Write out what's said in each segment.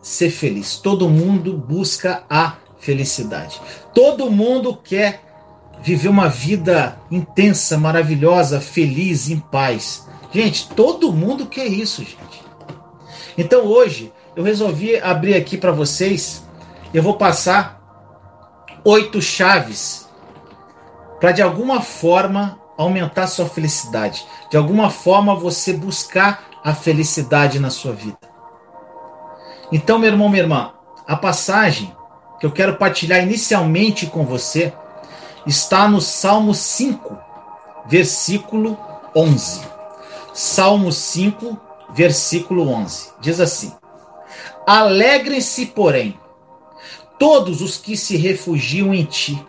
ser feliz. Todo mundo busca a felicidade. Todo mundo quer viver uma vida intensa, maravilhosa, feliz, em paz. Gente, todo mundo quer isso, gente. Então hoje eu resolvi abrir aqui para vocês. Eu vou passar oito chaves para de alguma forma aumentar sua felicidade, de alguma forma você buscar a felicidade na sua vida. Então, meu irmão, minha irmã, a passagem que eu quero partilhar inicialmente com você está no Salmo 5, versículo 11. Salmo 5, versículo 11. Diz assim: Alegrem-se, porém, todos os que se refugiam em ti,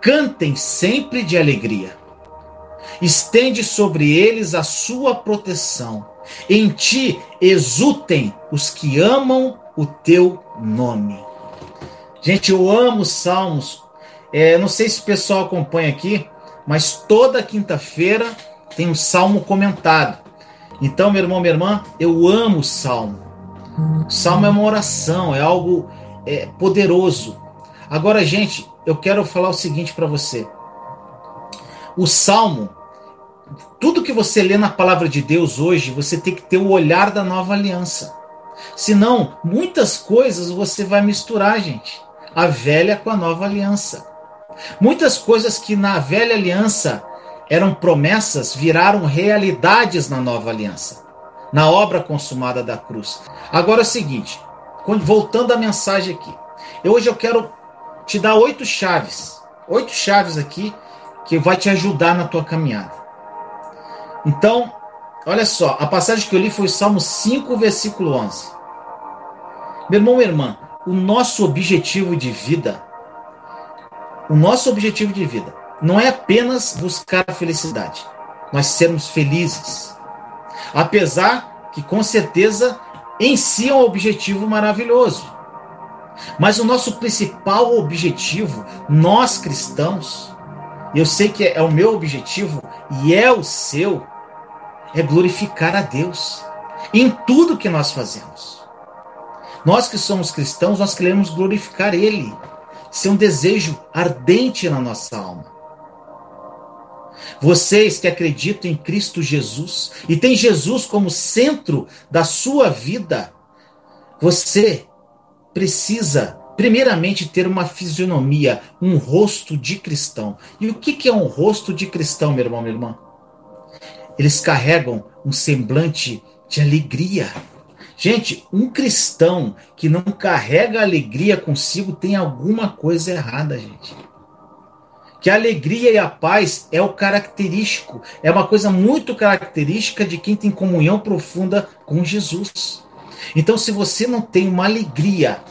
cantem sempre de alegria. Estende sobre eles a sua proteção em ti exultem os que amam o teu nome. Gente, eu amo salmos. É, não sei se o pessoal acompanha aqui, mas toda quinta-feira tem um salmo comentado. Então, meu irmão, minha irmã, eu amo o salmo. O salmo é uma oração, é algo é, poderoso. Agora, gente, eu quero falar o seguinte para você. O salmo tudo que você lê na palavra de Deus hoje, você tem que ter o olhar da nova aliança. Senão, muitas coisas você vai misturar, gente. A velha com a nova aliança. Muitas coisas que na velha aliança eram promessas viraram realidades na nova aliança, na obra consumada da cruz. Agora é o seguinte, voltando à mensagem aqui. Hoje eu quero te dar oito chaves, oito chaves aqui que vai te ajudar na tua caminhada. Então, olha só, a passagem que eu li foi Salmo 5, versículo 11. Meu irmão, minha irmã, o nosso objetivo de vida, o nosso objetivo de vida não é apenas buscar a felicidade, nós sermos felizes. Apesar que com certeza em si é um objetivo maravilhoso. Mas o nosso principal objetivo, nós cristãos, eu sei que é o meu objetivo e é o seu, é glorificar a Deus em tudo que nós fazemos. Nós que somos cristãos, nós queremos glorificar Ele, ser um desejo ardente na nossa alma. Vocês que acreditam em Cristo Jesus e têm Jesus como centro da sua vida, você precisa, primeiramente, ter uma fisionomia, um rosto de cristão. E o que é um rosto de cristão, meu irmão, minha irmã? Eles carregam um semblante de alegria. Gente, um cristão que não carrega alegria consigo tem alguma coisa errada, gente. Que a alegria e a paz é o característico, é uma coisa muito característica de quem tem comunhão profunda com Jesus. Então, se você não tem uma alegria,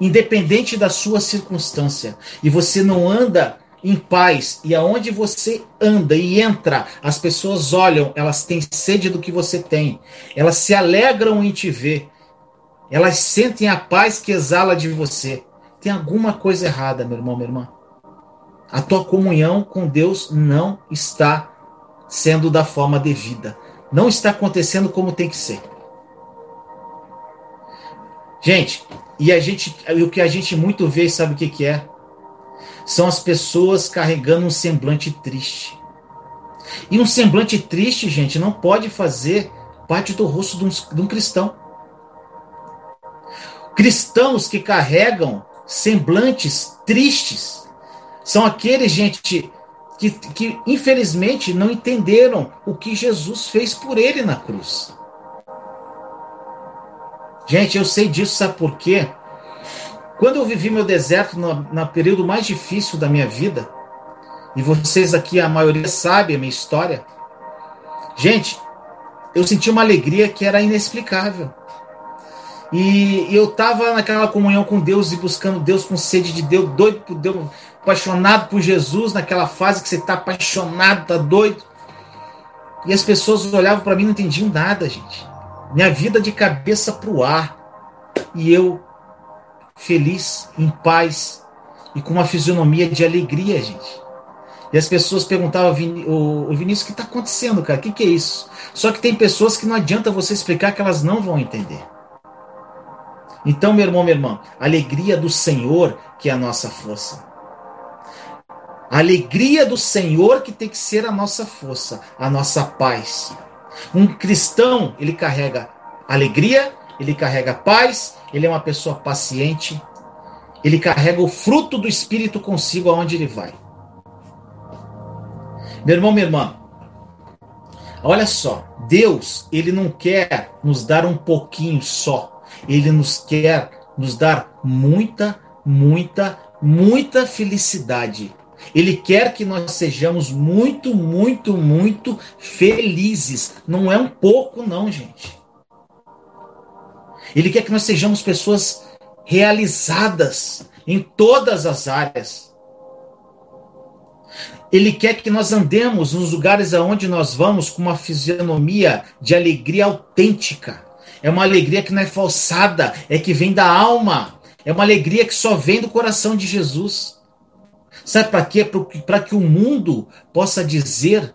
independente da sua circunstância, e você não anda em paz e aonde você anda e entra, as pessoas olham, elas têm sede do que você tem, elas se alegram em te ver, elas sentem a paz que exala de você. Tem alguma coisa errada, meu irmão, minha irmã. A tua comunhão com Deus não está sendo da forma devida, não está acontecendo como tem que ser. Gente, e a gente, o que a gente muito vê, sabe o que, que é? São as pessoas carregando um semblante triste. E um semblante triste, gente, não pode fazer parte do rosto de um, de um cristão. Cristãos que carregam semblantes tristes são aqueles, gente, que, que infelizmente não entenderam o que Jesus fez por ele na cruz. Gente, eu sei disso, sabe por quê? Quando eu vivi meu deserto no, no período mais difícil da minha vida, e vocês aqui, a maioria sabe a minha história, gente, eu senti uma alegria que era inexplicável. E eu tava naquela comunhão com Deus e buscando Deus com sede de Deus, doido por Deus, apaixonado por Jesus, naquela fase que você tá apaixonado, tá doido. E as pessoas olhavam para mim e não entendiam nada, gente. Minha vida de cabeça pro ar. E eu feliz, em paz e com uma fisionomia de alegria, gente. E as pessoas perguntavam, o Vinícius, o que está acontecendo, cara? O que, que é isso? Só que tem pessoas que não adianta você explicar que elas não vão entender. Então, meu irmão, minha irmã, alegria do Senhor que é a nossa força. A alegria do Senhor que tem que ser a nossa força, a nossa paz. Um cristão, ele carrega alegria, ele carrega paz, ele é uma pessoa paciente, ele carrega o fruto do Espírito consigo aonde ele vai. Meu irmão, minha irmã, olha só, Deus, ele não quer nos dar um pouquinho só, ele nos quer nos dar muita, muita, muita felicidade. Ele quer que nós sejamos muito, muito, muito felizes. Não é um pouco, não, gente. Ele quer que nós sejamos pessoas realizadas em todas as áreas. Ele quer que nós andemos nos lugares aonde nós vamos com uma fisionomia de alegria autêntica. É uma alegria que não é falsada, é que vem da alma. É uma alegria que só vem do coração de Jesus. Sabe para quê? Para que o mundo possa dizer,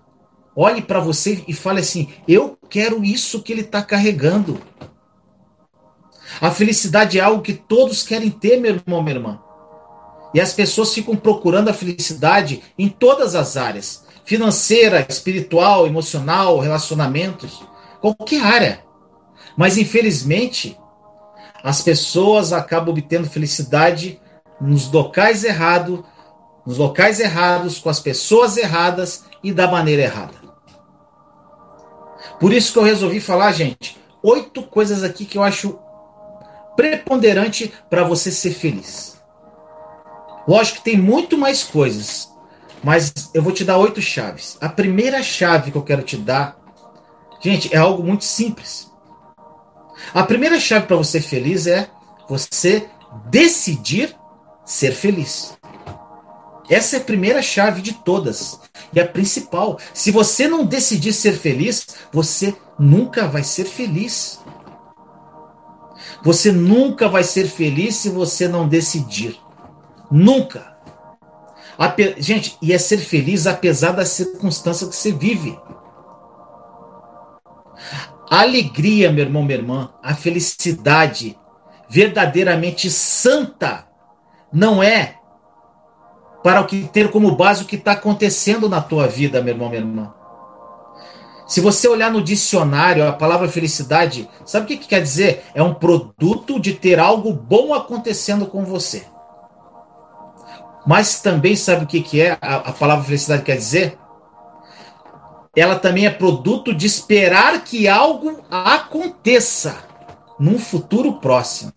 olhe para você e fale assim: eu quero isso que ele está carregando. A felicidade é algo que todos querem ter, meu irmão, minha irmã. E as pessoas ficam procurando a felicidade em todas as áreas: financeira, espiritual, emocional, relacionamentos, qualquer área. Mas infelizmente, as pessoas acabam obtendo felicidade nos locais errados, nos locais errados, com as pessoas erradas e da maneira errada. Por isso que eu resolvi falar, gente, oito coisas aqui que eu acho preponderante para você ser feliz. Lógico que tem muito mais coisas, mas eu vou te dar oito chaves. A primeira chave que eu quero te dar, gente, é algo muito simples. A primeira chave para você ser feliz é você decidir ser feliz. Essa é a primeira chave de todas e a principal. Se você não decidir ser feliz, você nunca vai ser feliz. Você nunca vai ser feliz se você não decidir. Nunca. Ape... Gente, e é ser feliz apesar da circunstância que você vive. A alegria, meu irmão, minha irmã, a felicidade verdadeiramente santa não é para o que ter como base o que está acontecendo na tua vida, meu irmão, minha irmã. Se você olhar no dicionário, a palavra felicidade, sabe o que, que quer dizer? É um produto de ter algo bom acontecendo com você. Mas também sabe o que, que é a, a palavra felicidade quer dizer? Ela também é produto de esperar que algo aconteça num futuro próximo.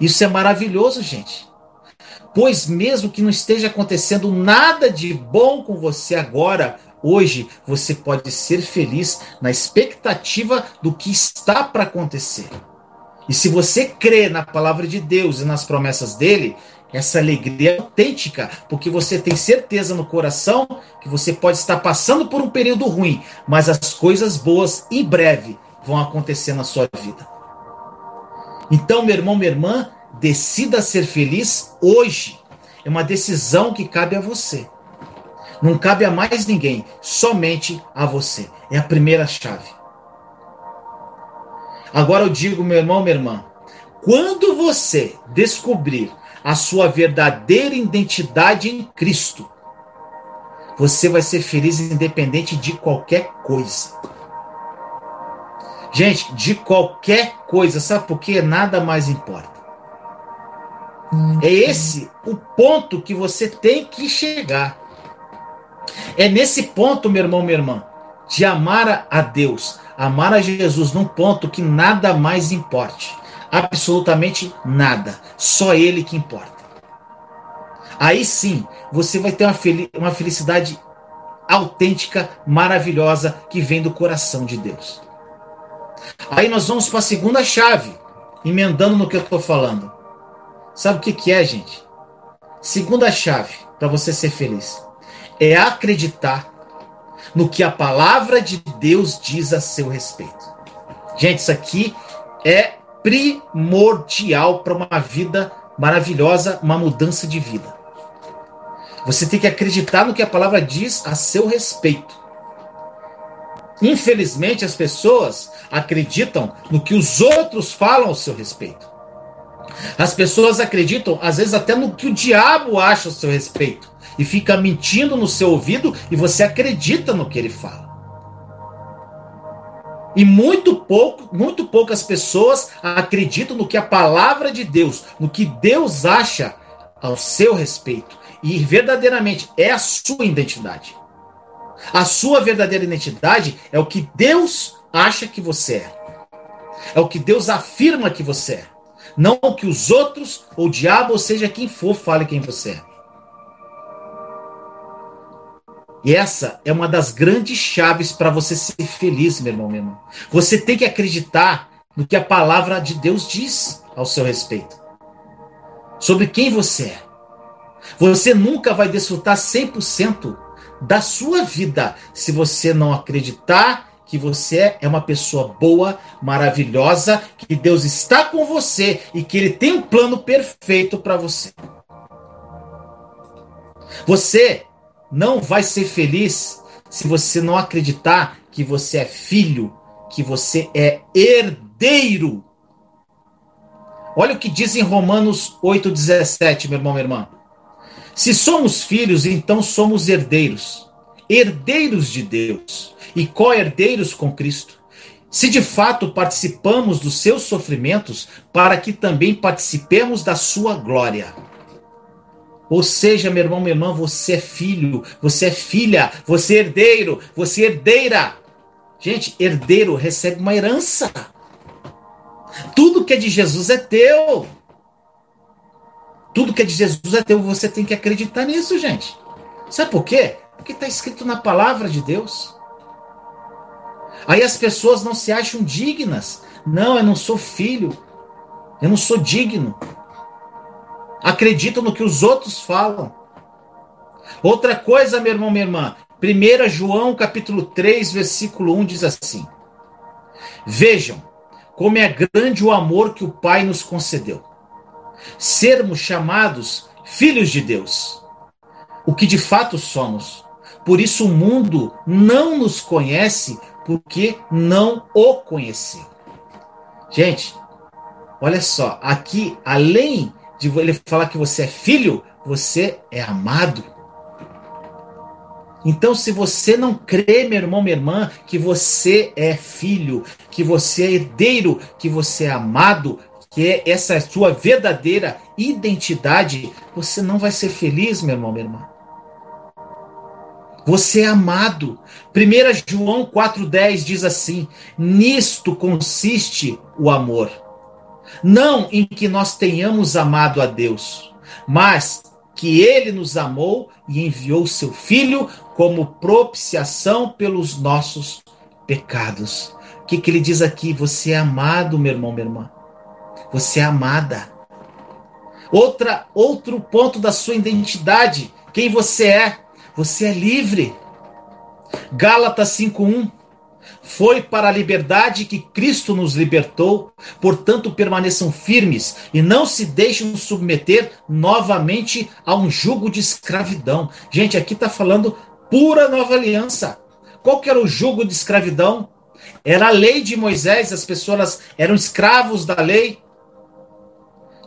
Isso é maravilhoso, gente. Pois mesmo que não esteja acontecendo nada de bom com você agora, Hoje você pode ser feliz na expectativa do que está para acontecer. E se você crê na palavra de Deus e nas promessas dele, essa alegria é autêntica, porque você tem certeza no coração que você pode estar passando por um período ruim, mas as coisas boas em breve vão acontecer na sua vida. Então, meu irmão, minha irmã, decida ser feliz hoje. É uma decisão que cabe a você. Não cabe a mais ninguém, somente a você. É a primeira chave. Agora eu digo, meu irmão, minha irmã, quando você descobrir a sua verdadeira identidade em Cristo, você vai ser feliz independente de qualquer coisa. Gente, de qualquer coisa, sabe por quê? Nada mais importa. É esse o ponto que você tem que chegar. É nesse ponto, meu irmão, minha irmã, de amar a Deus, amar a Jesus num ponto que nada mais importe. Absolutamente nada. Só Ele que importa. Aí sim, você vai ter uma, fel uma felicidade autêntica, maravilhosa, que vem do coração de Deus. Aí nós vamos para a segunda chave. emendando no que eu estou falando. Sabe o que, que é, gente? Segunda chave para você ser feliz é acreditar no que a palavra de Deus diz a seu respeito. Gente, isso aqui é primordial para uma vida maravilhosa, uma mudança de vida. Você tem que acreditar no que a palavra diz a seu respeito. Infelizmente, as pessoas acreditam no que os outros falam ao seu respeito. As pessoas acreditam, às vezes, até no que o diabo acha ao seu respeito. E fica mentindo no seu ouvido e você acredita no que ele fala. E muito pouco, muito poucas pessoas acreditam no que a palavra de Deus, no que Deus acha ao seu respeito. E verdadeiramente é a sua identidade. A sua verdadeira identidade é o que Deus acha que você é. É o que Deus afirma que você é. Não o que os outros, ou o diabo, ou seja quem for, fale quem você é. E essa é uma das grandes chaves para você ser feliz, meu irmão, meu irmão. Você tem que acreditar no que a palavra de Deus diz ao seu respeito. Sobre quem você é. Você nunca vai desfrutar 100% da sua vida se você não acreditar que você é uma pessoa boa, maravilhosa, que Deus está com você e que Ele tem um plano perfeito para você. Você não vai ser feliz se você não acreditar que você é filho, que você é herdeiro. Olha o que diz em Romanos 8,17, meu irmão, minha irmã. Se somos filhos, então somos herdeiros, herdeiros de Deus e co-herdeiros com Cristo. Se de fato participamos dos seus sofrimentos, para que também participemos da sua glória. Ou seja, meu irmão, minha irmã, você é filho, você é filha, você é herdeiro, você é herdeira. Gente, herdeiro recebe uma herança. Tudo que é de Jesus é teu. Tudo que é de Jesus é teu. Você tem que acreditar nisso, gente. Sabe por quê? Porque está escrito na palavra de Deus. Aí as pessoas não se acham dignas. Não, eu não sou filho. Eu não sou digno acreditam no que os outros falam. Outra coisa, meu irmão, minha irmã, 1 João capítulo 3, versículo 1 diz assim: Vejam como é grande o amor que o Pai nos concedeu. Sermos chamados filhos de Deus, o que de fato somos. Por isso o mundo não nos conhece porque não o conheceu. Gente, olha só, aqui além de ele falar que você é filho, você é amado. Então, se você não crê, meu irmão, minha irmã, que você é filho, que você é herdeiro, que você é amado, que é essa é a sua verdadeira identidade, você não vai ser feliz, meu irmão, minha irmã. Você é amado. 1 João 4,10 diz assim: Nisto consiste o amor não em que nós tenhamos amado a Deus, mas que ele nos amou e enviou seu Filho como propiciação pelos nossos pecados. O que, que ele diz aqui? Você é amado, meu irmão, minha irmã. Você é amada. Outra, outro ponto da sua identidade, quem você é? Você é livre. Gálatas 5:1 foi para a liberdade que Cristo nos libertou, portanto permaneçam firmes e não se deixem submeter novamente a um jugo de escravidão. Gente, aqui está falando pura nova aliança. Qual que era o jugo de escravidão? Era a lei de Moisés, as pessoas eram escravos da lei.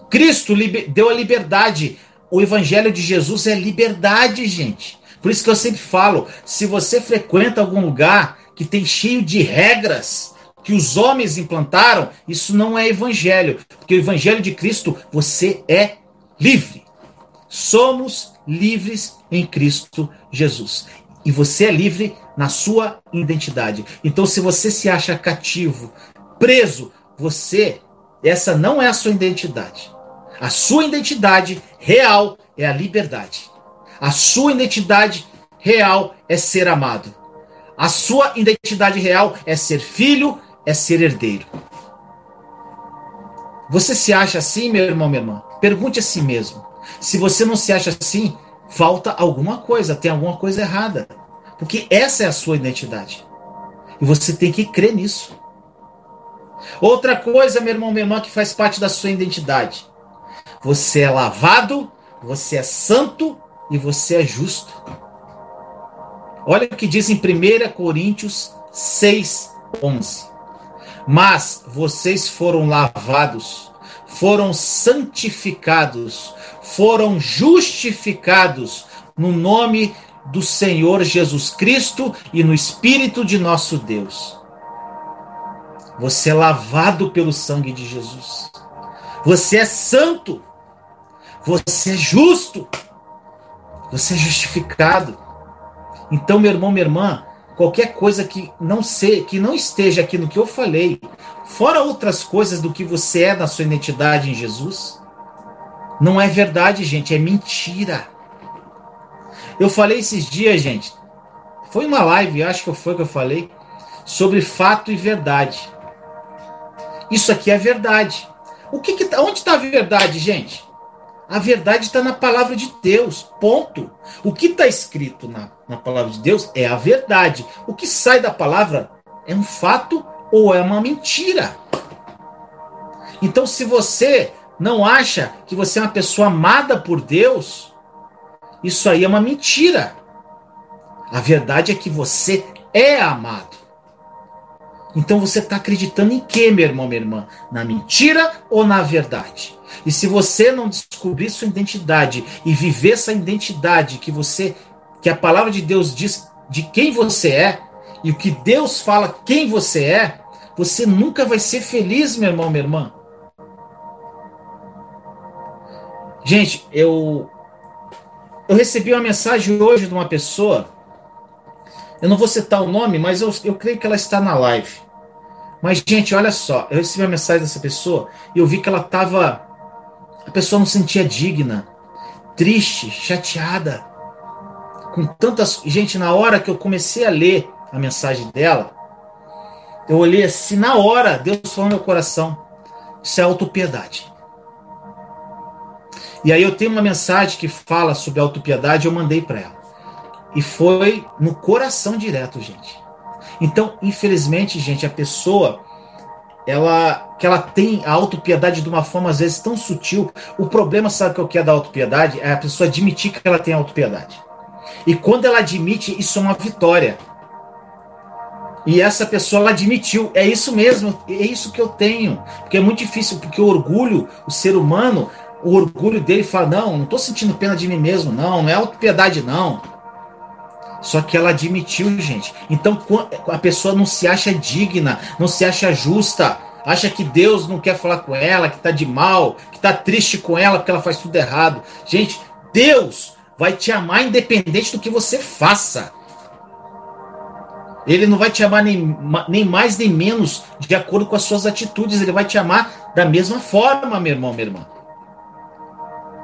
Cristo deu a liberdade. O evangelho de Jesus é liberdade, gente. Por isso que eu sempre falo: se você frequenta algum lugar que tem cheio de regras que os homens implantaram, isso não é evangelho, porque o evangelho de Cristo, você é livre. Somos livres em Cristo Jesus. E você é livre na sua identidade. Então, se você se acha cativo, preso, você, essa não é a sua identidade. A sua identidade real é a liberdade. A sua identidade real é ser amado. A sua identidade real é ser filho, é ser herdeiro. Você se acha assim, meu irmão, minha irmã? Pergunte a si mesmo. Se você não se acha assim, falta alguma coisa, tem alguma coisa errada. Porque essa é a sua identidade. E você tem que crer nisso. Outra coisa, meu irmão, minha irmã, que faz parte da sua identidade. Você é lavado, você é santo e você é justo. Olha o que diz em 1 Coríntios 6, 11. Mas vocês foram lavados, foram santificados, foram justificados no nome do Senhor Jesus Cristo e no Espírito de nosso Deus. Você é lavado pelo sangue de Jesus. Você é santo. Você é justo. Você é justificado. Então, meu irmão, minha irmã, qualquer coisa que não ser, que não esteja aqui no que eu falei, fora outras coisas do que você é na sua identidade em Jesus, não é verdade, gente, é mentira. Eu falei esses dias, gente, foi uma live, acho que foi que eu falei, sobre fato e verdade. Isso aqui é verdade. O que, que tá, onde está a verdade, gente? A verdade está na palavra de Deus. Ponto. O que está escrito na, na palavra de Deus é a verdade. O que sai da palavra é um fato ou é uma mentira. Então, se você não acha que você é uma pessoa amada por Deus, isso aí é uma mentira. A verdade é que você é amado. Então você está acreditando em quê, meu irmão, minha irmã? Na mentira ou na verdade? E se você não descobrir sua identidade e viver essa identidade que você, que a palavra de Deus diz de quem você é e o que Deus fala quem você é, você nunca vai ser feliz, meu irmão, minha irmã. Gente, eu eu recebi uma mensagem hoje de uma pessoa. Eu não vou citar o nome, mas eu, eu creio que ela está na live. Mas, gente, olha só. Eu recebi uma mensagem dessa pessoa e eu vi que ela estava a pessoa não se sentia digna, triste, chateada. Com tantas. Gente, na hora que eu comecei a ler a mensagem dela, eu olhei assim, na hora, Deus falou no meu coração: Isso é autopiedade. E aí eu tenho uma mensagem que fala sobre autopiedade, eu mandei para ela. E foi no coração direto, gente. Então, infelizmente, gente, a pessoa ela que ela tem a autopiedade de uma forma às vezes tão sutil. O problema, sabe o que é da autopiedade? É a pessoa admitir que ela tem autopiedade. E quando ela admite, isso é uma vitória. E essa pessoa ela admitiu, é isso mesmo, é isso que eu tenho. Porque é muito difícil, porque o orgulho, o ser humano, o orgulho dele fala: não, não estou sentindo pena de mim mesmo, não, não é autopiedade, não. Só que ela admitiu, gente. Então a pessoa não se acha digna, não se acha justa, acha que Deus não quer falar com ela, que tá de mal, que tá triste com ela porque ela faz tudo errado. Gente, Deus vai te amar independente do que você faça. Ele não vai te amar nem, nem mais nem menos de acordo com as suas atitudes. Ele vai te amar da mesma forma, meu irmão, minha irmã.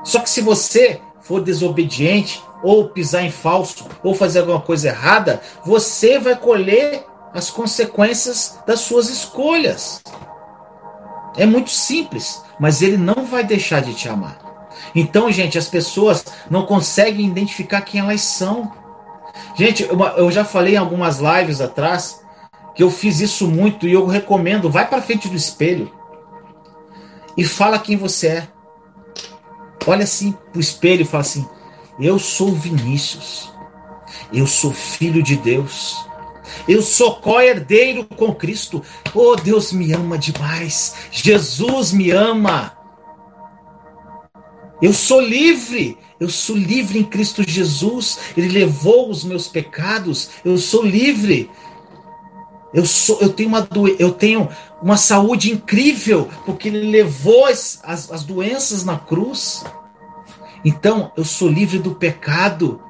Só que se você for desobediente, ou pisar em falso, ou fazer alguma coisa errada, você vai colher as consequências das suas escolhas. É muito simples, mas ele não vai deixar de te amar. Então, gente, as pessoas não conseguem identificar quem elas são. Gente, eu já falei em algumas lives atrás que eu fiz isso muito e eu recomendo, vai para frente do espelho e fala quem você é. Olha assim pro espelho e fala assim: eu sou Vinícius. Eu sou filho de Deus. Eu sou co-herdeiro com Cristo. Oh, Deus me ama demais. Jesus me ama. Eu sou livre. Eu sou livre em Cristo Jesus. Ele levou os meus pecados. Eu sou livre. Eu sou, eu tenho uma eu tenho uma saúde incrível porque ele levou as, as, as doenças na cruz. Então, eu sou livre do pecado.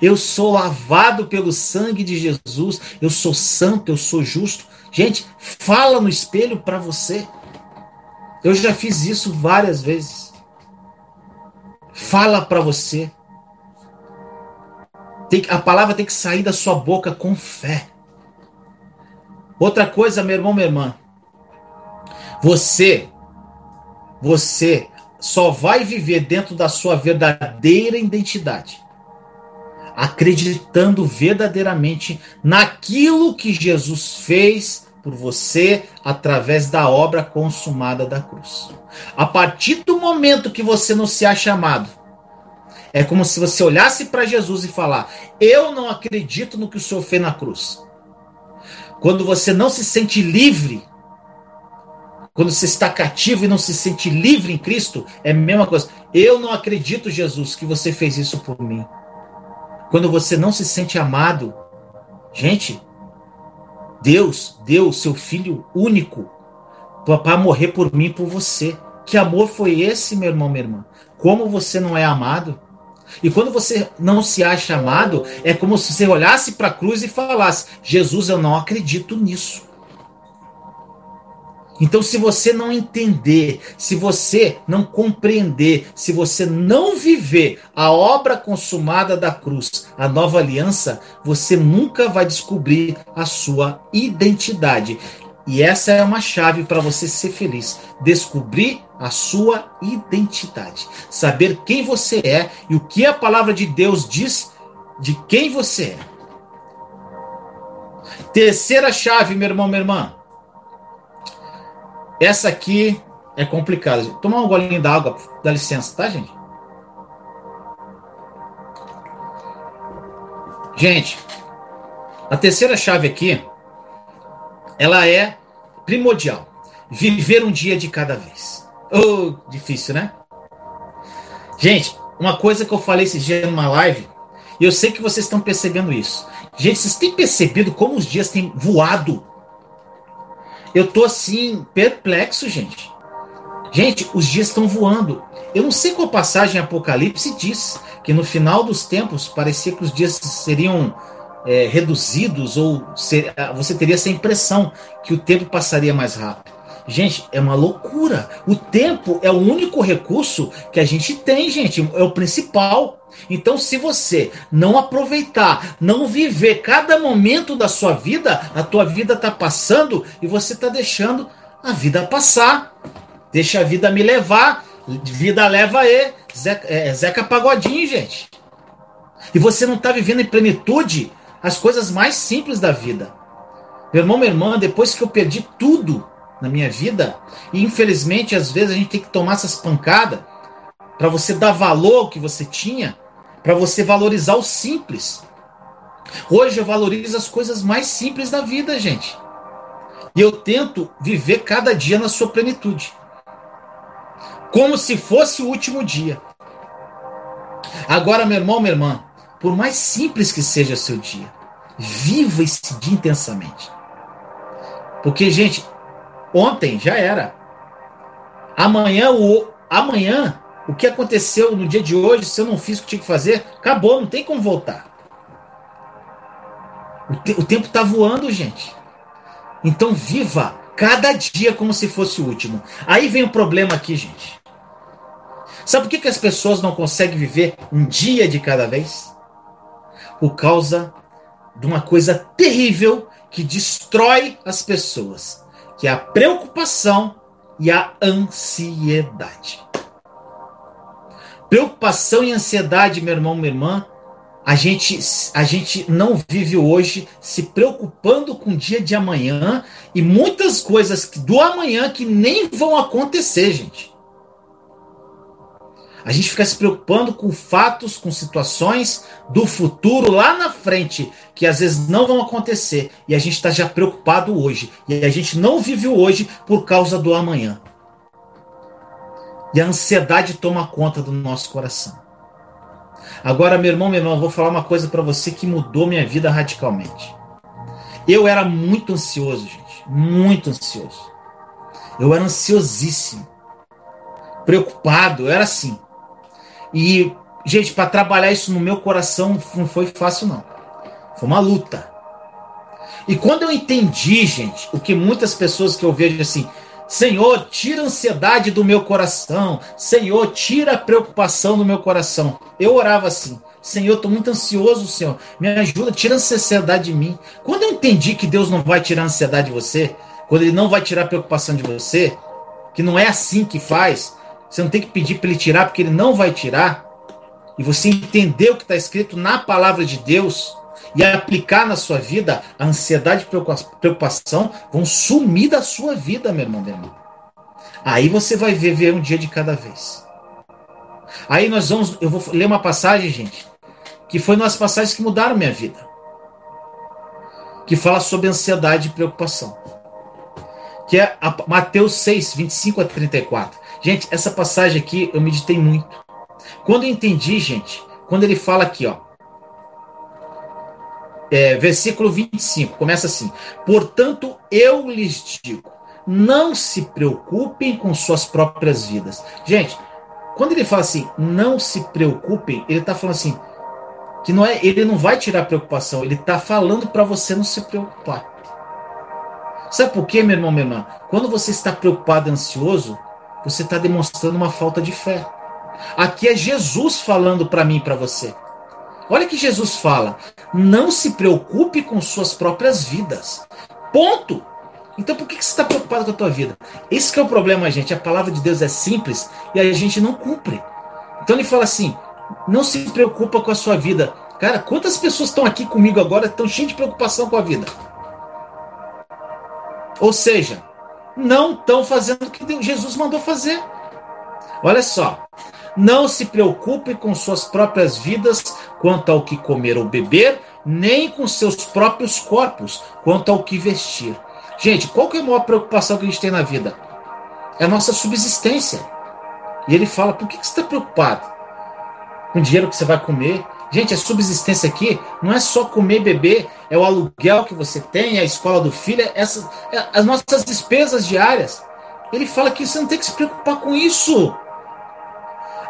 Eu sou lavado pelo sangue de Jesus. Eu sou santo, eu sou justo. Gente, fala no espelho para você. Eu já fiz isso várias vezes. Fala para você. Tem, a palavra tem que sair da sua boca com fé. Outra coisa, meu irmão, minha irmã. Você você só vai viver dentro da sua verdadeira identidade, acreditando verdadeiramente naquilo que Jesus fez por você através da obra consumada da cruz. A partir do momento que você não se acha amado, é como se você olhasse para Jesus e falar: Eu não acredito no que o Senhor fez na cruz. Quando você não se sente livre, quando você está cativo e não se sente livre em Cristo, é a mesma coisa. Eu não acredito, Jesus, que você fez isso por mim. Quando você não se sente amado, gente, Deus deu seu filho único para morrer por mim, por você. Que amor foi esse, meu irmão, minha irmã? Como você não é amado? E quando você não se acha amado, é como se você olhasse para a cruz e falasse: Jesus, eu não acredito nisso. Então, se você não entender, se você não compreender, se você não viver a obra consumada da cruz, a nova aliança, você nunca vai descobrir a sua identidade. E essa é uma chave para você ser feliz. Descobrir a sua identidade. Saber quem você é e o que a palavra de Deus diz de quem você é. Terceira chave, meu irmão, minha irmã. Essa aqui é complicada. Tomar um golinho d'água, dá licença, tá, gente? Gente, a terceira chave aqui, ela é primordial. Viver um dia de cada vez. Oh, difícil, né? Gente, uma coisa que eu falei esse dia numa live, e eu sei que vocês estão percebendo isso. Gente, vocês têm percebido como os dias têm voado eu tô assim, perplexo, gente. Gente, os dias estão voando. Eu não sei qual passagem Apocalipse diz que no final dos tempos parecia que os dias seriam é, reduzidos ou ser, você teria essa impressão que o tempo passaria mais rápido. Gente, é uma loucura. O tempo é o único recurso que a gente tem, gente. É o principal. Então, se você não aproveitar, não viver cada momento da sua vida, a tua vida está passando e você está deixando a vida passar. Deixa a vida me levar. Vida leva aí. Zeca, é, Zeca Pagodinho, gente. E você não está vivendo em plenitude as coisas mais simples da vida. Meu irmão, minha irmã, depois que eu perdi tudo, na minha vida. E infelizmente, às vezes a gente tem que tomar essas pancadas para você dar valor ao que você tinha, para você valorizar o simples. Hoje eu valorizo as coisas mais simples da vida, gente. E eu tento viver cada dia na sua plenitude. Como se fosse o último dia. Agora, meu irmão, minha irmã, por mais simples que seja seu dia, viva esse dia intensamente. Porque, gente, Ontem já era. Amanhã o amanhã o que aconteceu no dia de hoje, se eu não fiz o que tinha que fazer, acabou, não tem como voltar. O, te, o tempo está voando, gente. Então viva cada dia como se fosse o último. Aí vem o problema aqui, gente. Sabe por que, que as pessoas não conseguem viver um dia de cada vez? Por causa de uma coisa terrível que destrói as pessoas que é a preocupação e a ansiedade. Preocupação e ansiedade, meu irmão, minha irmã, a gente, a gente não vive hoje se preocupando com o dia de amanhã e muitas coisas do amanhã que nem vão acontecer, gente. A gente fica se preocupando com fatos, com situações do futuro lá na frente, que às vezes não vão acontecer. E a gente está já preocupado hoje. E a gente não vive o hoje por causa do amanhã. E a ansiedade toma conta do nosso coração. Agora, meu irmão, meu irmão, eu vou falar uma coisa para você que mudou minha vida radicalmente. Eu era muito ansioso, gente. Muito ansioso. Eu era ansiosíssimo. Preocupado, eu era assim. E, gente, para trabalhar isso no meu coração não foi fácil, não. Foi uma luta. E quando eu entendi, gente, o que muitas pessoas que eu vejo assim, Senhor, tira a ansiedade do meu coração. Senhor, tira a preocupação do meu coração. Eu orava assim. Senhor, estou muito ansioso, Senhor. Me ajuda, tira a ansiedade de mim. Quando eu entendi que Deus não vai tirar a ansiedade de você, quando Ele não vai tirar a preocupação de você, que não é assim que faz, você não tem que pedir para ele tirar, porque ele não vai tirar, e você entender o que está escrito na palavra de Deus e aplicar na sua vida, a ansiedade e preocupação vão sumir da sua vida, meu irmão, meu irmão. Aí você vai viver um dia de cada vez. Aí nós vamos, eu vou ler uma passagem, gente, que foi uma das passagens que mudaram minha vida. Que fala sobre ansiedade e preocupação. Que é Mateus 6, 25 a 34. Gente, essa passagem aqui eu meditei muito. Quando eu entendi, gente, quando ele fala aqui, ó, é, versículo 25, começa assim: Portanto, eu lhes digo, não se preocupem com suas próprias vidas. Gente, quando ele fala assim, não se preocupem, ele está falando assim, que não é, ele não vai tirar preocupação, ele está falando para você não se preocupar. Sabe por quê, meu irmão, minha irmã? Quando você está preocupado ansioso, você está demonstrando uma falta de fé. Aqui é Jesus falando para mim e para você. Olha que Jesus fala: não se preocupe com suas próprias vidas. Ponto. Então por que você está preocupado com a tua vida? Esse é o problema, gente. A palavra de Deus é simples e a gente não cumpre. Então ele fala assim: não se preocupa com a sua vida. Cara, quantas pessoas estão aqui comigo agora estão cheias de preocupação com a vida? Ou seja, não estão fazendo o que Jesus mandou fazer. Olha só. Não se preocupe com suas próprias vidas quanto ao que comer ou beber, nem com seus próprios corpos quanto ao que vestir. Gente, qual que é a maior preocupação que a gente tem na vida? É a nossa subsistência. E ele fala: por que, você está preocupado? Com o dinheiro que você vai comer? Gente, a subsistência aqui não é só comer e beber, é o aluguel que você tem, é a escola do filho, é, essa, é as nossas despesas diárias. Ele fala que você não tem que se preocupar com isso.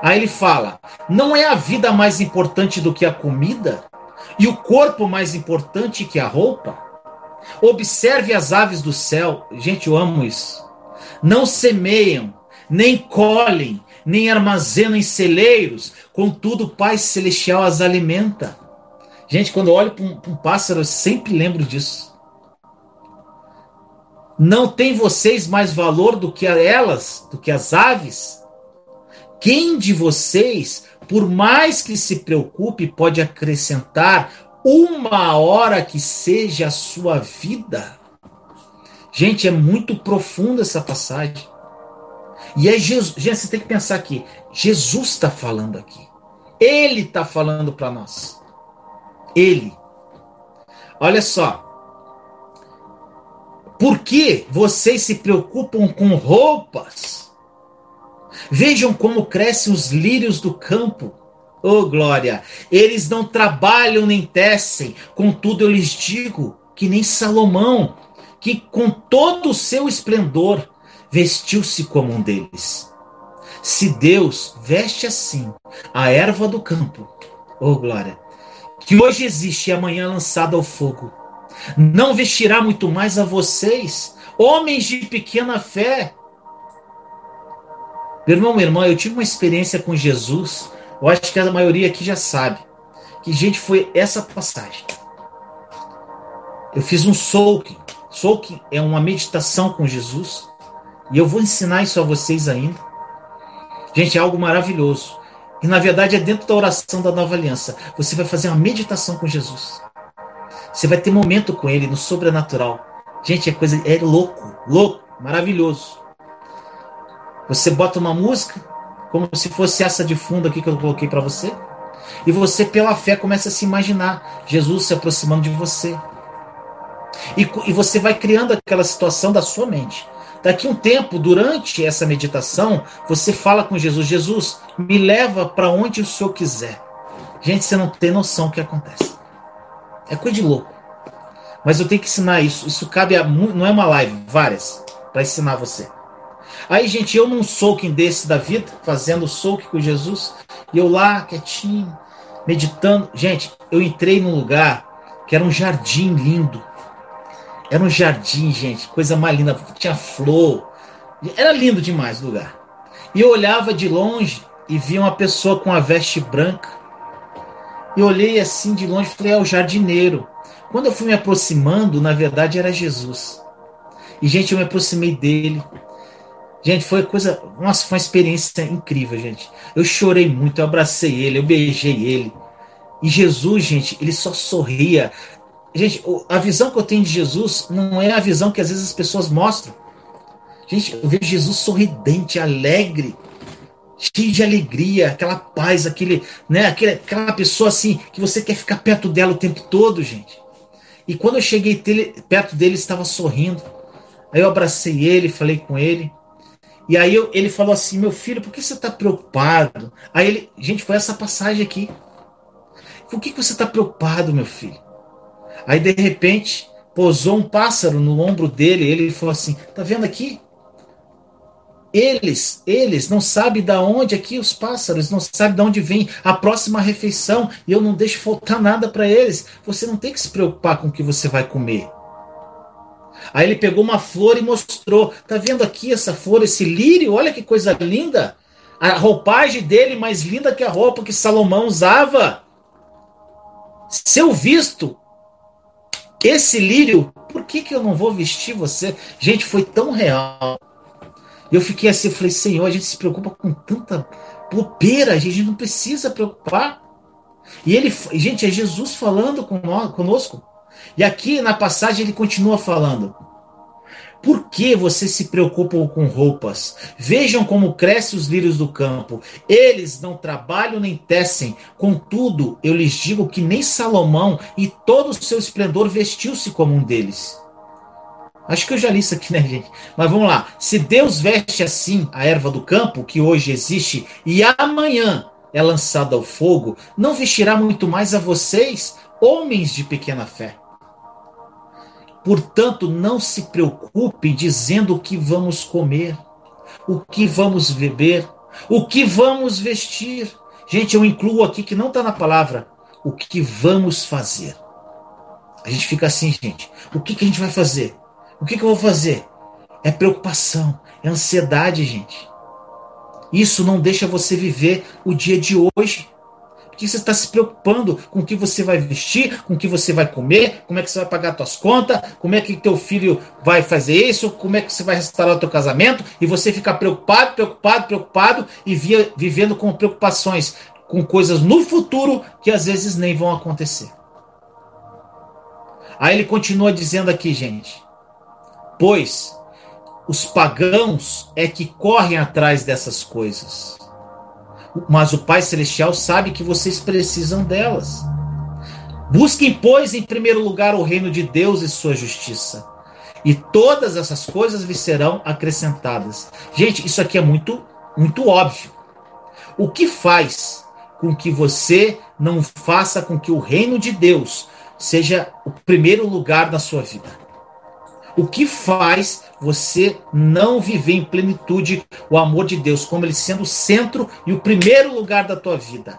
Aí ele fala: não é a vida mais importante do que a comida? E o corpo mais importante que a roupa? Observe as aves do céu. Gente, eu amo isso. Não semeiam, nem colhem, nem armazenam em celeiros, contudo o Pai Celestial as alimenta. Gente, quando eu olho para um, um, pássaro, eu sempre lembro disso. Não tem vocês mais valor do que elas, do que as aves? Quem de vocês, por mais que se preocupe, pode acrescentar uma hora que seja a sua vida. Gente, é muito profunda essa passagem. E é Jesus. Gente, você tem que pensar aqui. Jesus está falando aqui. Ele está falando para nós. Ele. Olha só. Por que vocês se preocupam com roupas? Vejam como crescem os lírios do campo. Oh, glória! Eles não trabalham nem tecem, contudo eu lhes digo que nem Salomão, que com todo o seu esplendor vestiu-se como um deles. Se Deus veste assim a erva do campo, oh glória, que hoje existe e amanhã lançada ao fogo, não vestirá muito mais a vocês, homens de pequena fé. Meu irmão, minha irmã, eu tive uma experiência com Jesus eu acho que a maioria aqui já sabe. Que, gente, foi essa passagem. Eu fiz um soaking. Soaking é uma meditação com Jesus. E eu vou ensinar isso a vocês ainda. Gente, é algo maravilhoso. E na verdade é dentro da oração da nova aliança. Você vai fazer uma meditação com Jesus. Você vai ter momento com ele no sobrenatural. Gente, é coisa é louco, louco, maravilhoso. Você bota uma música, como se fosse essa de fundo aqui que eu coloquei para você. E você, pela fé, começa a se imaginar Jesus se aproximando de você. E, e você vai criando aquela situação da sua mente. Daqui um tempo, durante essa meditação, você fala com Jesus: Jesus, me leva para onde o Senhor quiser. Gente, você não tem noção o que acontece. É coisa de louco. Mas eu tenho que ensinar isso. Isso cabe a. Não é uma live, várias, para ensinar você. Aí, gente, eu num soaking desse da vida, fazendo soaking com Jesus, e eu lá, quietinho, meditando. Gente, eu entrei num lugar que era um jardim lindo. Era um jardim, gente, coisa mais linda. Tinha flor. Era lindo demais o lugar. E eu olhava de longe e via uma pessoa com a veste branca. E olhei assim de longe e falei, é o jardineiro. Quando eu fui me aproximando, na verdade era Jesus. E, gente, eu me aproximei dele. Gente, foi coisa. Nossa, foi uma experiência incrível, gente. Eu chorei muito, eu abracei ele, eu beijei ele. E Jesus, gente, ele só sorria. Gente, a visão que eu tenho de Jesus não é a visão que às vezes as pessoas mostram. Gente, eu vejo Jesus sorridente, alegre, cheio de alegria, aquela paz, aquele, né, aquele, aquela pessoa assim que você quer ficar perto dela o tempo todo, gente. E quando eu cheguei perto dele, ele estava sorrindo. Aí eu abracei ele, falei com ele. E aí eu, ele falou assim: Meu filho, por que você está preocupado? Aí ele, gente, foi essa passagem aqui. Por que, que você está preocupado, meu filho? Aí de repente pousou um pássaro no ombro dele. Ele falou assim: Tá vendo aqui? Eles, eles não sabem da onde aqui os pássaros, não sabem de onde vem a próxima refeição e eu não deixo faltar nada para eles. Você não tem que se preocupar com o que você vai comer. Aí ele pegou uma flor e mostrou. Tá vendo aqui essa flor, esse lírio? Olha que coisa linda. A roupagem dele mais linda que a roupa que Salomão usava. Seu visto, esse lírio, por que, que eu não vou vestir você? Gente, foi tão real. Eu fiquei assim, eu falei, Senhor, a gente se preocupa com tanta bobeira, a gente não precisa preocupar. E ele, gente, é Jesus falando conosco. E aqui na passagem ele continua falando: por que vocês se preocupam com roupas? Vejam como crescem os lírios do campo. Eles não trabalham nem tecem. Contudo, eu lhes digo que nem Salomão e todo o seu esplendor vestiu-se como um deles. Acho que eu já li isso aqui, né, gente? Mas vamos lá. Se Deus veste assim a erva do campo, que hoje existe, e amanhã é lançada ao fogo, não vestirá muito mais a vocês, homens de pequena fé. Portanto, não se preocupe dizendo o que vamos comer, o que vamos beber, o que vamos vestir. Gente, eu incluo aqui que não está na palavra o que vamos fazer. A gente fica assim, gente. O que, que a gente vai fazer? O que, que eu vou fazer? É preocupação, é ansiedade, gente. Isso não deixa você viver o dia de hoje que você está se preocupando com o que você vai vestir, com o que você vai comer, como é que você vai pagar suas contas, como é que teu filho vai fazer isso, como é que você vai restaurar o teu casamento, e você fica preocupado, preocupado, preocupado e via, vivendo com preocupações, com coisas no futuro que às vezes nem vão acontecer. Aí ele continua dizendo aqui, gente, pois os pagãos é que correm atrás dessas coisas mas o Pai Celestial sabe que vocês precisam delas. Busquem, pois, em primeiro lugar o reino de Deus e sua justiça. E todas essas coisas lhe serão acrescentadas. Gente, isso aqui é muito, muito óbvio. O que faz com que você não faça com que o reino de Deus seja o primeiro lugar da sua vida? O que faz você não viver em plenitude o amor de Deus, como ele sendo o centro e o primeiro lugar da tua vida?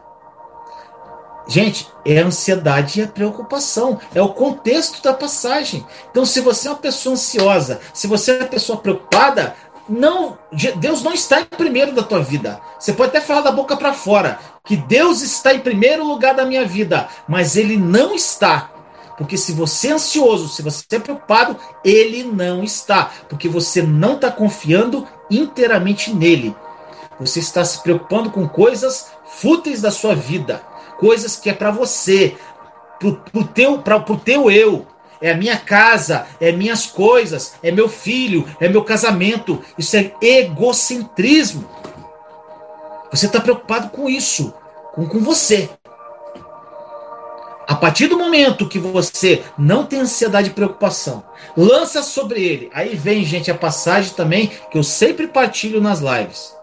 Gente, é a ansiedade e a preocupação. É o contexto da passagem. Então, se você é uma pessoa ansiosa, se você é uma pessoa preocupada, não, Deus não está em primeiro da tua vida. Você pode até falar da boca para fora que Deus está em primeiro lugar da minha vida, mas ele não está porque se você é ansioso, se você é preocupado, ele não está. Porque você não está confiando inteiramente nele. Você está se preocupando com coisas fúteis da sua vida. Coisas que é para você, pro, pro teu, teu eu. É a minha casa, é minhas coisas, é meu filho, é meu casamento. Isso é egocentrismo. Você está preocupado com isso, com, com você. A partir do momento que você não tem ansiedade e preocupação, lança sobre ele. Aí vem, gente, a passagem também que eu sempre partilho nas lives.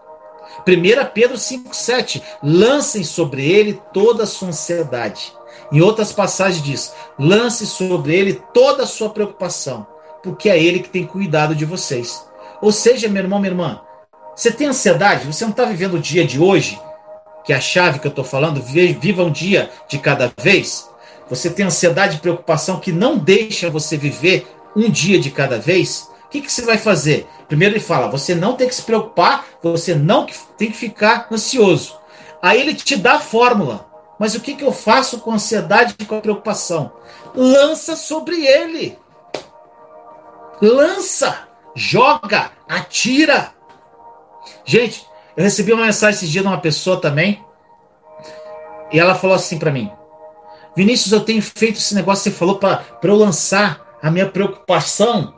1 Pedro 5,7: Lancem sobre ele toda a sua ansiedade. Em outras passagens diz: lance sobre ele toda a sua preocupação, porque é ele que tem cuidado de vocês. Ou seja, meu irmão, minha irmã, você tem ansiedade? Você não está vivendo o dia de hoje? Que é a chave que eu estou falando, viva um dia de cada vez. Você tem ansiedade e preocupação que não deixa você viver um dia de cada vez? O que, que você vai fazer? Primeiro ele fala: você não tem que se preocupar, você não tem que ficar ansioso. Aí ele te dá a fórmula. Mas o que, que eu faço com ansiedade e com a preocupação? Lança sobre ele. Lança, joga, atira. Gente, eu recebi uma mensagem esse dia de uma pessoa também. E ela falou assim para mim: Vinícius, eu tenho feito esse negócio que você falou para eu lançar a minha preocupação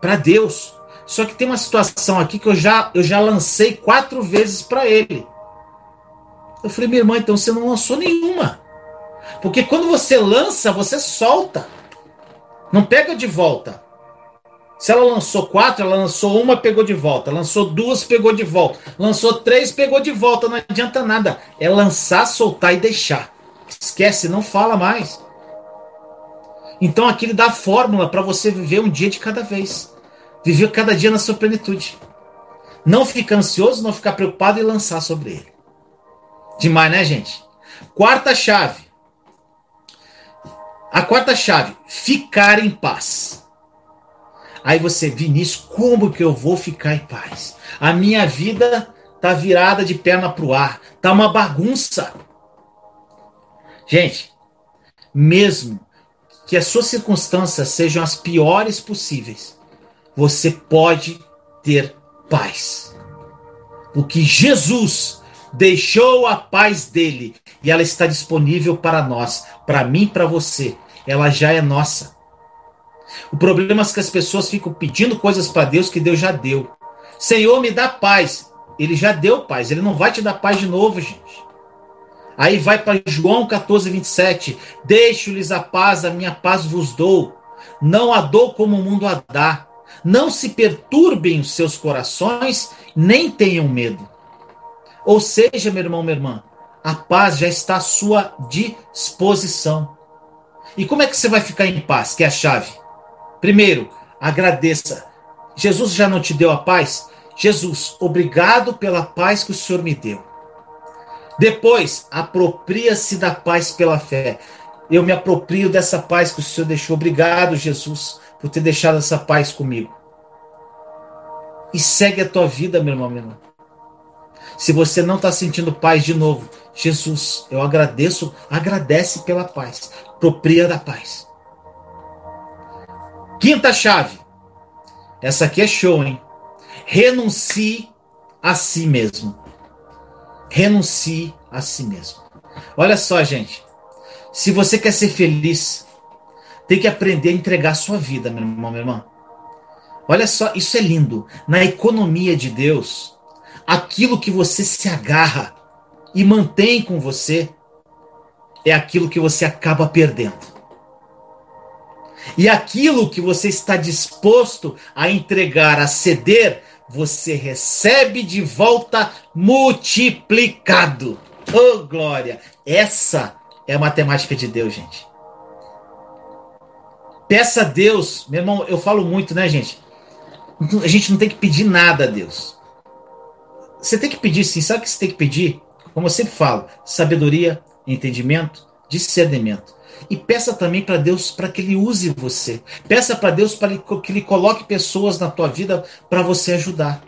para Deus. Só que tem uma situação aqui que eu já, eu já lancei quatro vezes para ele. Eu falei, minha irmã, então você não lançou nenhuma. Porque quando você lança, você solta. Não pega de volta. Se ela lançou quatro, ela lançou uma, pegou de volta. Lançou duas, pegou de volta. Lançou três, pegou de volta. Não adianta nada. É lançar, soltar e deixar. Esquece, não fala mais. Então aqui ele dá a fórmula para você viver um dia de cada vez. Viver cada dia na sua plenitude. Não ficar ansioso, não ficar preocupado e lançar sobre ele. Demais, né, gente? Quarta chave. A quarta chave, ficar em paz. Aí você, Vinícius, como que eu vou ficar em paz? A minha vida tá virada de perna pro ar, tá uma bagunça. Gente, mesmo que as suas circunstâncias sejam as piores possíveis, você pode ter paz. Porque Jesus deixou a paz dele e ela está disponível para nós, para mim, para você. Ela já é nossa. O problema é que as pessoas ficam pedindo coisas para Deus que Deus já deu. Senhor, me dá paz. Ele já deu paz, ele não vai te dar paz de novo, gente. Aí vai para João 14, 27. Deixo-lhes a paz, a minha paz vos dou. Não a dou como o mundo a dá. Não se perturbem os seus corações, nem tenham medo. Ou seja, meu irmão, minha irmã, a paz já está à sua disposição. E como é que você vai ficar em paz? Que é a chave. Primeiro, agradeça. Jesus já não te deu a paz? Jesus, obrigado pela paz que o Senhor me deu. Depois, apropria-se da paz pela fé. Eu me aproprio dessa paz que o Senhor deixou. Obrigado, Jesus por ter deixado essa paz comigo. E segue a tua vida, meu irmão, minha irmã. Se você não está sentindo paz de novo, Jesus, eu agradeço, agradece pela paz, propria da paz. Quinta chave. Essa aqui é show, hein? Renuncie a si mesmo. Renuncie a si mesmo. Olha só, gente. Se você quer ser feliz, tem que aprender a entregar a sua vida, meu irmão, minha irmã. Olha só, isso é lindo. Na economia de Deus, aquilo que você se agarra e mantém com você é aquilo que você acaba perdendo. E aquilo que você está disposto a entregar, a ceder, você recebe de volta multiplicado. Oh, glória! Essa é a matemática de Deus, gente. Peça a Deus, meu irmão, eu falo muito, né, gente? A gente não tem que pedir nada a Deus. Você tem que pedir sim, sabe o que você tem que pedir? Como eu sempre falo, sabedoria, entendimento, discernimento. E peça também para Deus para que Ele use você. Peça para Deus para que Ele coloque pessoas na tua vida para você ajudar.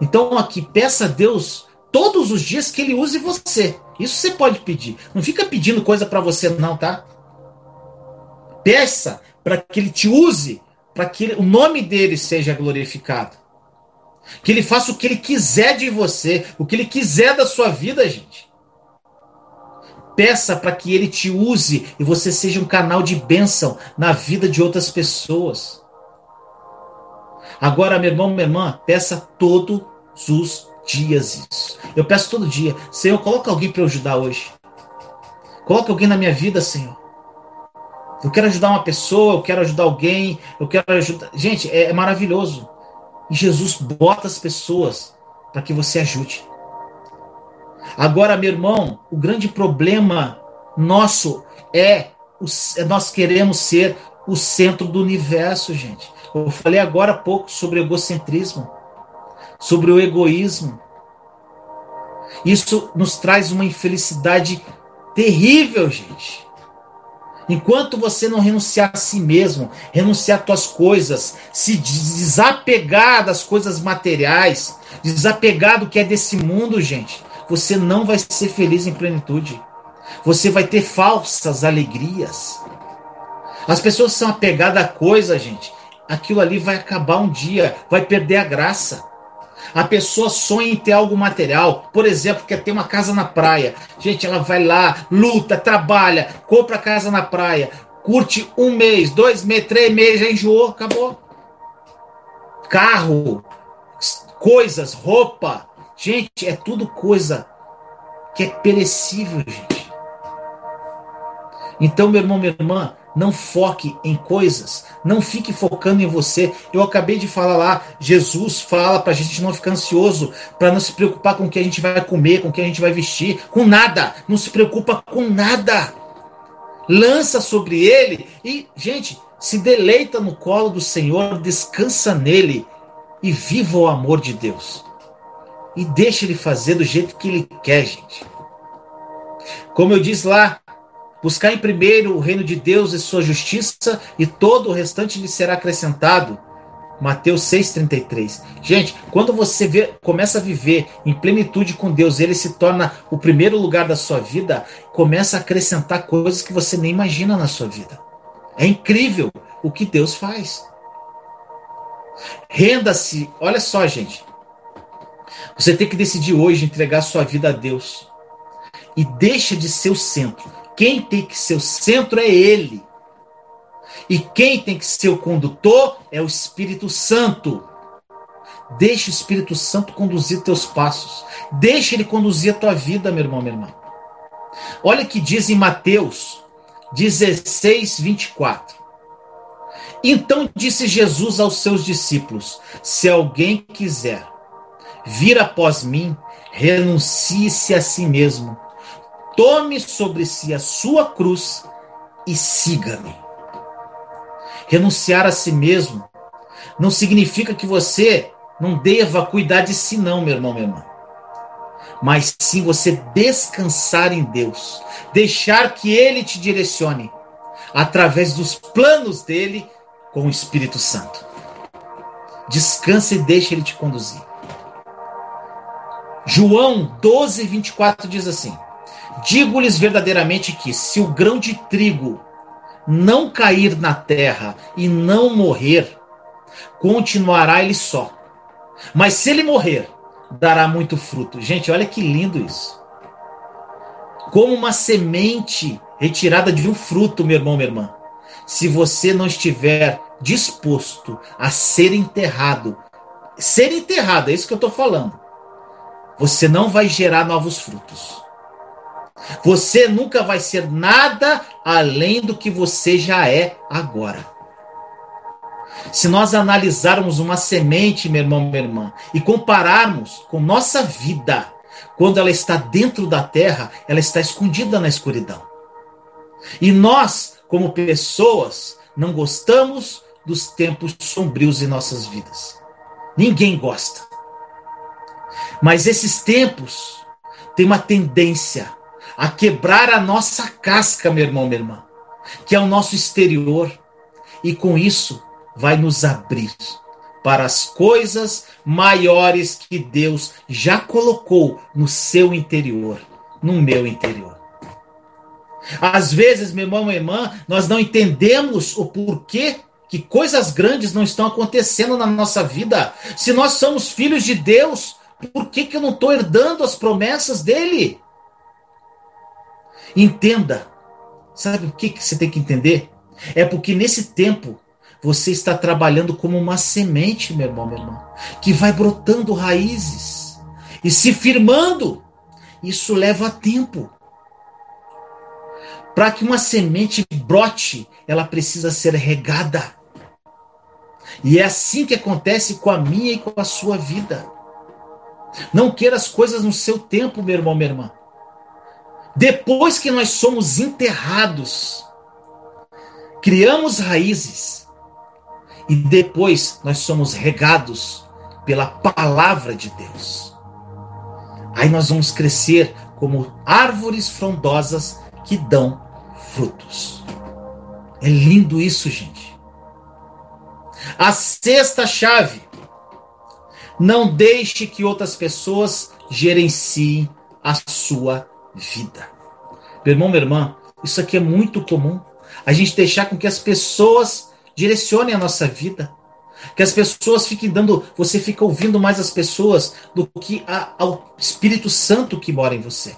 Então aqui, peça a Deus todos os dias que Ele use você. Isso você pode pedir. Não fica pedindo coisa para você não, tá? Peça para que ele te use, para que o nome dele seja glorificado. Que ele faça o que ele quiser de você, o que ele quiser da sua vida, gente. Peça para que ele te use e você seja um canal de bênção na vida de outras pessoas. Agora, meu irmão, minha irmã, peça todos os dias isso. Eu peço todo dia, Senhor, coloca alguém para eu ajudar hoje. Coloca alguém na minha vida, Senhor. Eu quero ajudar uma pessoa, eu quero ajudar alguém, eu quero ajudar. Gente, é, é maravilhoso. E Jesus bota as pessoas para que você ajude. Agora, meu irmão, o grande problema nosso é, é nós queremos ser o centro do universo, gente. Eu falei agora há pouco sobre egocentrismo, sobre o egoísmo. Isso nos traz uma infelicidade terrível, gente. Enquanto você não renunciar a si mesmo, renunciar às tuas coisas, se desapegar das coisas materiais, desapegar do que é desse mundo, gente, você não vai ser feliz em plenitude. Você vai ter falsas alegrias. As pessoas são apegadas a coisa, gente. Aquilo ali vai acabar um dia, vai perder a graça. A pessoa sonha em ter algo material, por exemplo, quer ter uma casa na praia. Gente, ela vai lá, luta, trabalha, compra casa na praia, curte um mês, dois meses, três meses, já enjoou, acabou. Carro, coisas, roupa. Gente, é tudo coisa que é perecível, gente. Então, meu irmão, minha irmã, não foque em coisas, não fique focando em você. Eu acabei de falar lá, Jesus fala para a gente não ficar ansioso, para não se preocupar com o que a gente vai comer, com o que a gente vai vestir, com nada. Não se preocupa com nada. Lança sobre ele e, gente, se deleita no colo do Senhor, descansa nele e viva o amor de Deus. E deixa ele fazer do jeito que ele quer, gente. Como eu disse lá, Buscar em primeiro o reino de Deus e sua justiça, e todo o restante lhe será acrescentado. Mateus 6,33. Gente, quando você vê, começa a viver em plenitude com Deus, ele se torna o primeiro lugar da sua vida, começa a acrescentar coisas que você nem imagina na sua vida. É incrível o que Deus faz. Renda-se, olha só, gente. Você tem que decidir hoje entregar sua vida a Deus. E deixa de ser o centro. Quem tem que ser o centro é Ele. E quem tem que ser o condutor é o Espírito Santo. Deixa o Espírito Santo conduzir teus passos. Deixa ele conduzir a tua vida, meu irmão, minha irmã. Olha que diz em Mateus 16, 24. Então disse Jesus aos seus discípulos: Se alguém quiser vir após mim, renuncie-se a si mesmo tome sobre si a sua cruz e siga-me. Renunciar a si mesmo não significa que você não deva cuidar de si, não, meu irmão, minha irmã. Mas sim você descansar em Deus, deixar que Ele te direcione através dos planos dele com o Espírito Santo. Descanse e deixe Ele te conduzir. João 12, 24 diz assim: Digo-lhes verdadeiramente que, se o grão de trigo não cair na terra e não morrer, continuará ele só. Mas se ele morrer, dará muito fruto. Gente, olha que lindo isso. Como uma semente retirada de um fruto, meu irmão, minha irmã. Se você não estiver disposto a ser enterrado, ser enterrado, é isso que eu estou falando, você não vai gerar novos frutos. Você nunca vai ser nada além do que você já é agora. Se nós analisarmos uma semente, meu irmão, minha irmã, e compararmos com nossa vida, quando ela está dentro da terra, ela está escondida na escuridão. E nós, como pessoas, não gostamos dos tempos sombrios em nossas vidas. Ninguém gosta. Mas esses tempos têm uma tendência a quebrar a nossa casca, meu irmão, minha irmã, que é o nosso exterior, e com isso vai nos abrir para as coisas maiores que Deus já colocou no seu interior, no meu interior. Às vezes, meu irmão, minha irmã, nós não entendemos o porquê que coisas grandes não estão acontecendo na nossa vida. Se nós somos filhos de Deus, por que, que eu não estou herdando as promessas dele? Entenda. Sabe o que, que você tem que entender? É porque nesse tempo você está trabalhando como uma semente, meu irmão, meu irmão, que vai brotando raízes e se firmando. Isso leva tempo. Para que uma semente brote, ela precisa ser regada. E é assim que acontece com a minha e com a sua vida. Não queira as coisas no seu tempo, meu irmão, minha irmã. Depois que nós somos enterrados, criamos raízes e depois nós somos regados pela palavra de Deus. Aí nós vamos crescer como árvores frondosas que dão frutos. É lindo isso, gente. A sexta chave: não deixe que outras pessoas gerenciem a sua vida. Meu irmão, minha irmã, isso aqui é muito comum. A gente deixar com que as pessoas direcionem a nossa vida. Que as pessoas fiquem dando, você fica ouvindo mais as pessoas do que a, ao Espírito Santo que mora em você.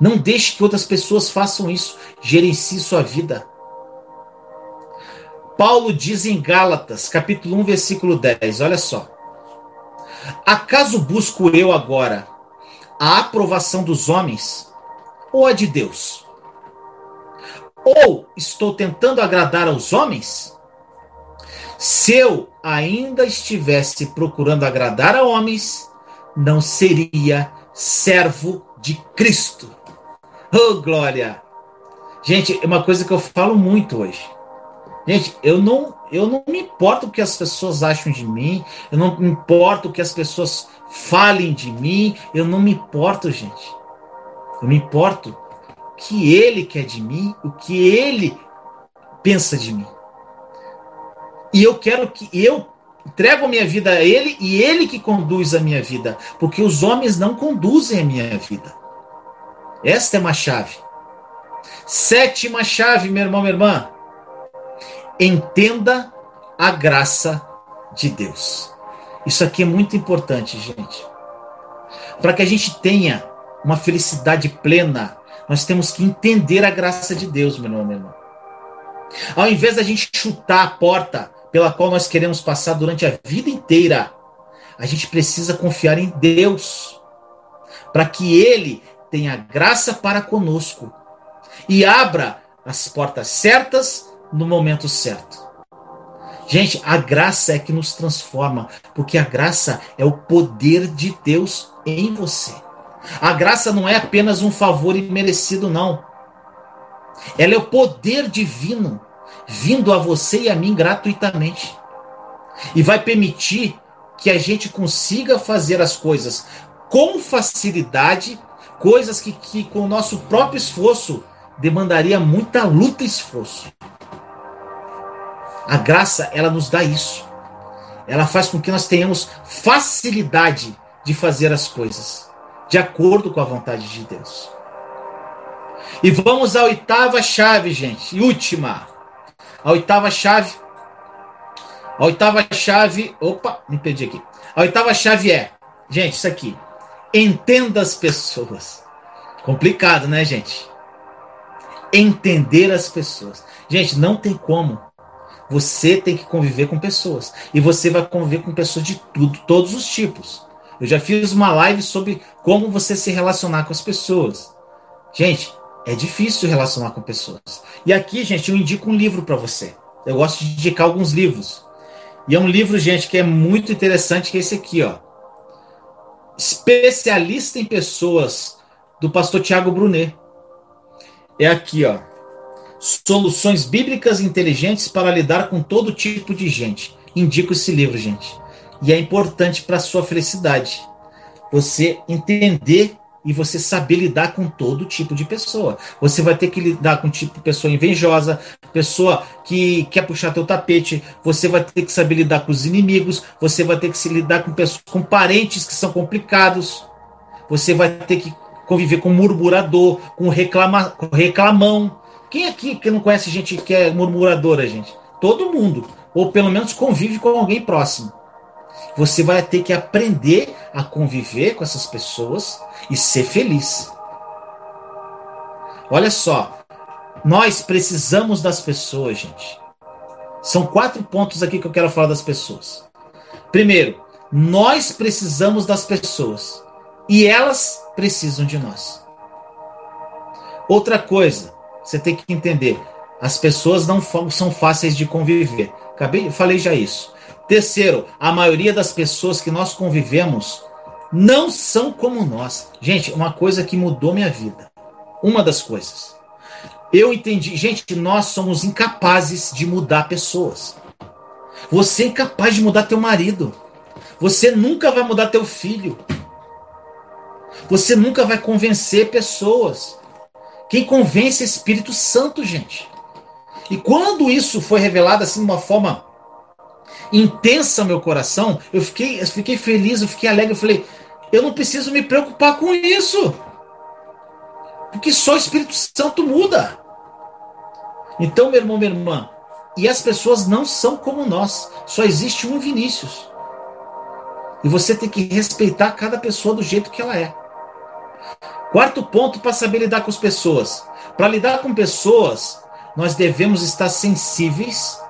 Não deixe que outras pessoas façam isso. Gerencie sua vida. Paulo diz em Gálatas, capítulo 1, versículo 10, olha só. Acaso busco eu agora a aprovação dos homens ou a de Deus? Ou estou tentando agradar aos homens? Se eu ainda estivesse procurando agradar a homens, não seria servo de Cristo. Oh, glória! Gente, é uma coisa que eu falo muito hoje. Gente, eu não, eu não me importo o que as pessoas acham de mim, eu não me importo o que as pessoas falem de mim, eu não me importo, gente. Eu me importo o que ele quer de mim, o que ele pensa de mim. E eu quero que eu entrego a minha vida a ele e ele que conduz a minha vida, porque os homens não conduzem a minha vida. Esta é uma chave. Sétima chave, meu irmão, minha irmã. Entenda a graça de Deus. Isso aqui é muito importante, gente. Para que a gente tenha uma felicidade plena, nós temos que entender a graça de Deus, meu irmão, meu irmão. Ao invés da gente chutar a porta pela qual nós queremos passar durante a vida inteira, a gente precisa confiar em Deus, para que Ele tenha graça para conosco e abra as portas certas no momento certo. Gente, a graça é que nos transforma, porque a graça é o poder de Deus em você. A graça não é apenas um favor imerecido, não. Ela é o poder divino vindo a você e a mim gratuitamente. E vai permitir que a gente consiga fazer as coisas com facilidade, coisas que, que com o nosso próprio esforço demandaria muita luta e esforço. A graça, ela nos dá isso. Ela faz com que nós tenhamos facilidade de fazer as coisas de acordo com a vontade de Deus. E vamos à oitava chave, gente, última. A oitava chave. A oitava chave. Opa, me perdi aqui. A oitava chave é, gente, isso aqui. Entenda as pessoas. Complicado, né, gente? Entender as pessoas. Gente, não tem como. Você tem que conviver com pessoas. E você vai conviver com pessoas de tudo, todos os tipos. Eu já fiz uma live sobre como você se relacionar com as pessoas. Gente, é difícil relacionar com pessoas. E aqui, gente, eu indico um livro para você. Eu gosto de indicar alguns livros. E é um livro, gente, que é muito interessante, que é esse aqui, ó. Especialista em pessoas, do pastor Tiago Brunet. É aqui, ó. Soluções bíblicas inteligentes para lidar com todo tipo de gente. Indico esse livro, gente. E é importante para sua felicidade. Você entender e você saber lidar com todo tipo de pessoa. Você vai ter que lidar com tipo pessoa invejosa, pessoa que quer puxar teu tapete, você vai ter que saber lidar com os inimigos, você vai ter que se lidar com pessoas, com parentes que são complicados. Você vai ter que conviver com murmurador, com, reclama, com reclamão. Quem aqui que não conhece gente que é murmuradora, gente? Todo mundo, ou pelo menos convive com alguém próximo. Você vai ter que aprender a conviver com essas pessoas e ser feliz. Olha só, nós precisamos das pessoas, gente. São quatro pontos aqui que eu quero falar das pessoas. Primeiro, nós precisamos das pessoas e elas precisam de nós. Outra coisa, você tem que entender: as pessoas não são fáceis de conviver. Acabei, falei já isso. Terceiro, a maioria das pessoas que nós convivemos não são como nós. Gente, uma coisa que mudou minha vida. Uma das coisas. Eu entendi, gente, nós somos incapazes de mudar pessoas. Você é incapaz de mudar teu marido. Você nunca vai mudar teu filho. Você nunca vai convencer pessoas. Quem convence é Espírito Santo, gente. E quando isso foi revelado assim de uma forma intensa meu coração, eu fiquei, eu fiquei feliz, eu fiquei alegre, eu falei, eu não preciso me preocupar com isso. Porque só o Espírito Santo muda. Então, meu irmão, minha irmã, E as pessoas não são como nós. Só existe um Vinícius. E você tem que respeitar cada pessoa do jeito que ela é. Quarto ponto para saber lidar com as pessoas. Para lidar com pessoas, nós devemos estar sensíveis.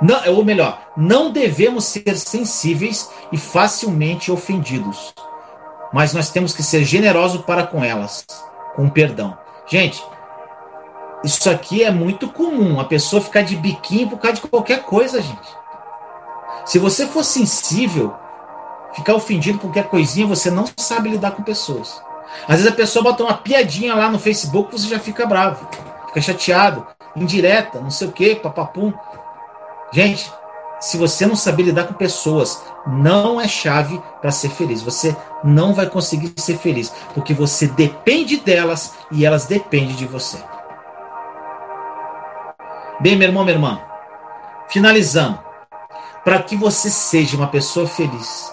Não, ou melhor, não devemos ser sensíveis e facilmente ofendidos. Mas nós temos que ser generosos para com elas, com perdão. Gente, isso aqui é muito comum, a pessoa ficar de biquinho por causa de qualquer coisa, gente. Se você for sensível, ficar ofendido por qualquer coisinha, você não sabe lidar com pessoas. Às vezes a pessoa bota uma piadinha lá no Facebook, você já fica bravo, fica chateado, indireta, não sei o que, papapum. Gente, se você não saber lidar com pessoas, não é chave para ser feliz. Você não vai conseguir ser feliz, porque você depende delas e elas dependem de você. Bem, meu irmão, minha irmã, finalizando, para que você seja uma pessoa feliz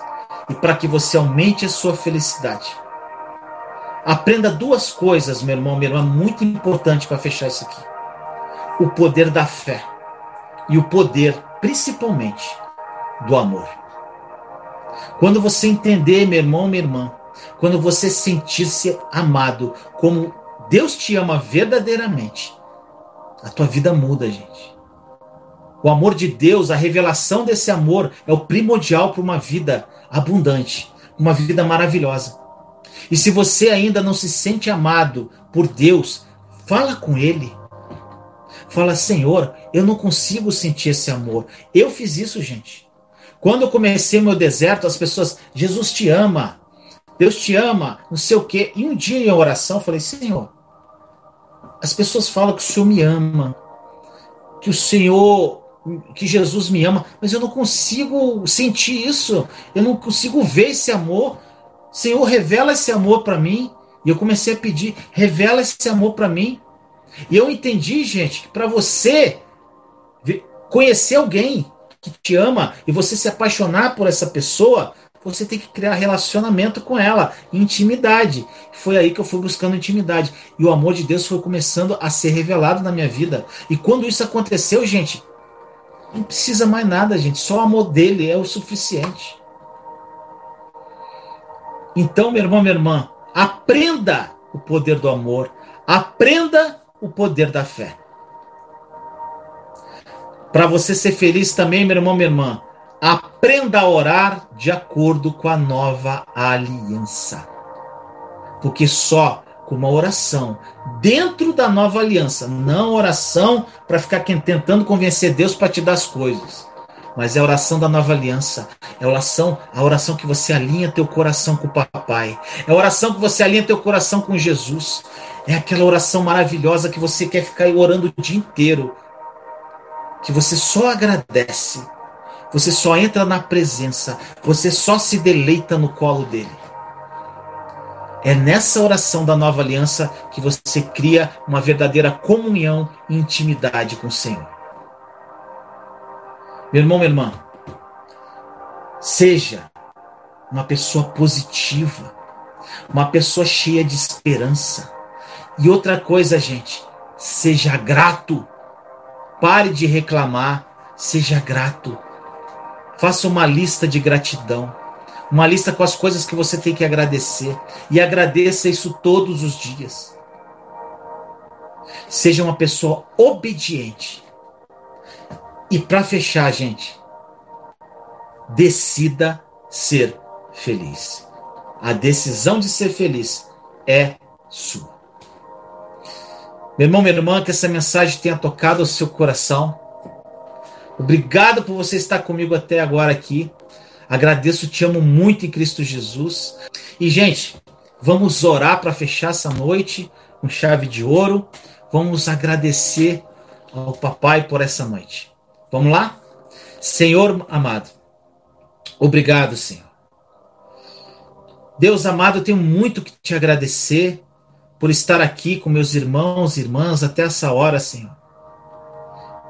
e para que você aumente a sua felicidade, aprenda duas coisas, meu irmão, minha irmã, muito importante para fechar isso aqui: o poder da fé e o poder, principalmente, do amor. Quando você entender, meu irmão, minha irmã, quando você sentir-se amado como Deus te ama verdadeiramente, a tua vida muda, gente. O amor de Deus, a revelação desse amor é o primordial para uma vida abundante, uma vida maravilhosa. E se você ainda não se sente amado por Deus, fala com Ele. Fala, Senhor, eu não consigo sentir esse amor. Eu fiz isso, gente. Quando eu comecei meu deserto, as pessoas, Jesus te ama, Deus te ama, não sei o quê. E um dia em oração, eu falei, Senhor, as pessoas falam que o Senhor me ama, que o Senhor, que Jesus me ama, mas eu não consigo sentir isso, eu não consigo ver esse amor. Senhor, revela esse amor para mim. E eu comecei a pedir, revela esse amor para mim. E eu entendi, gente, que para você conhecer alguém que te ama e você se apaixonar por essa pessoa, você tem que criar relacionamento com ela, intimidade. Foi aí que eu fui buscando intimidade. E o amor de Deus foi começando a ser revelado na minha vida. E quando isso aconteceu, gente, não precisa mais nada, gente. Só o amor dele é o suficiente. Então, meu irmão, minha irmã, aprenda o poder do amor, aprenda o poder da fé. Para você ser feliz também, meu irmão, minha irmã, aprenda a orar de acordo com a nova aliança. Porque só com uma oração dentro da nova aliança, não oração para ficar tentando convencer Deus para te dar as coisas, mas é a oração da nova aliança, é a oração, a oração que você alinha teu coração com o papai, é a oração que você alinha teu coração com Jesus, é aquela oração maravilhosa que você quer ficar orando o dia inteiro, que você só agradece, você só entra na presença, você só se deleita no colo dele. É nessa oração da nova aliança que você cria uma verdadeira comunhão e intimidade com o Senhor. Meu irmão, minha irmã, seja uma pessoa positiva, uma pessoa cheia de esperança. E outra coisa, gente, seja grato Pare de reclamar, seja grato. Faça uma lista de gratidão. Uma lista com as coisas que você tem que agradecer. E agradeça isso todos os dias. Seja uma pessoa obediente. E para fechar, gente, decida ser feliz. A decisão de ser feliz é sua. Meu irmão, minha irmã, que essa mensagem tenha tocado o seu coração. Obrigado por você estar comigo até agora aqui. Agradeço, te amo muito em Cristo Jesus. E, gente, vamos orar para fechar essa noite com chave de ouro. Vamos agradecer ao Papai por essa noite. Vamos lá? Senhor amado, obrigado, Senhor. Deus amado, eu tenho muito que te agradecer por estar aqui com meus irmãos e irmãs até essa hora, Senhor.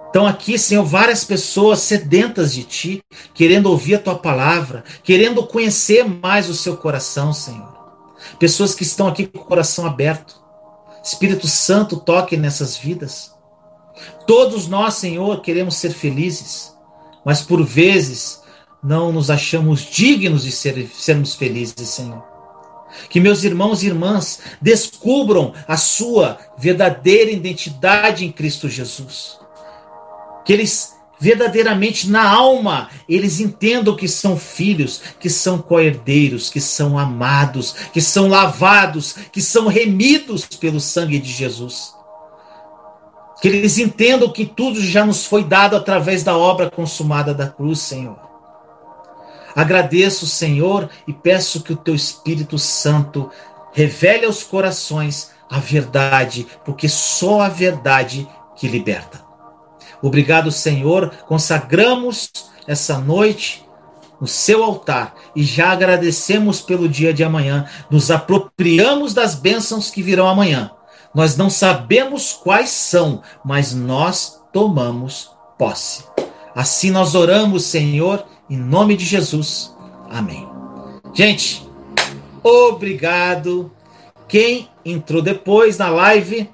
Estão aqui, Senhor, várias pessoas sedentas de Ti, querendo ouvir a Tua palavra, querendo conhecer mais o seu coração, Senhor. Pessoas que estão aqui com o coração aberto. Espírito Santo, toque nessas vidas. Todos nós, Senhor, queremos ser felizes, mas por vezes não nos achamos dignos de ser, sermos felizes, Senhor. Que meus irmãos e irmãs descubram a sua verdadeira identidade em Cristo Jesus. Que eles verdadeiramente na alma, eles entendam que são filhos, que são coerdeiros, que são amados, que são lavados, que são remidos pelo sangue de Jesus. Que eles entendam que tudo já nos foi dado através da obra consumada da cruz, Senhor. Agradeço, Senhor, e peço que o teu Espírito Santo revele aos corações a verdade, porque só a verdade que liberta. Obrigado, Senhor. Consagramos essa noite no seu altar e já agradecemos pelo dia de amanhã. Nos apropriamos das bênçãos que virão amanhã. Nós não sabemos quais são, mas nós tomamos posse. Assim nós oramos, Senhor, em nome de Jesus. Amém. Gente, obrigado. Quem entrou depois na live,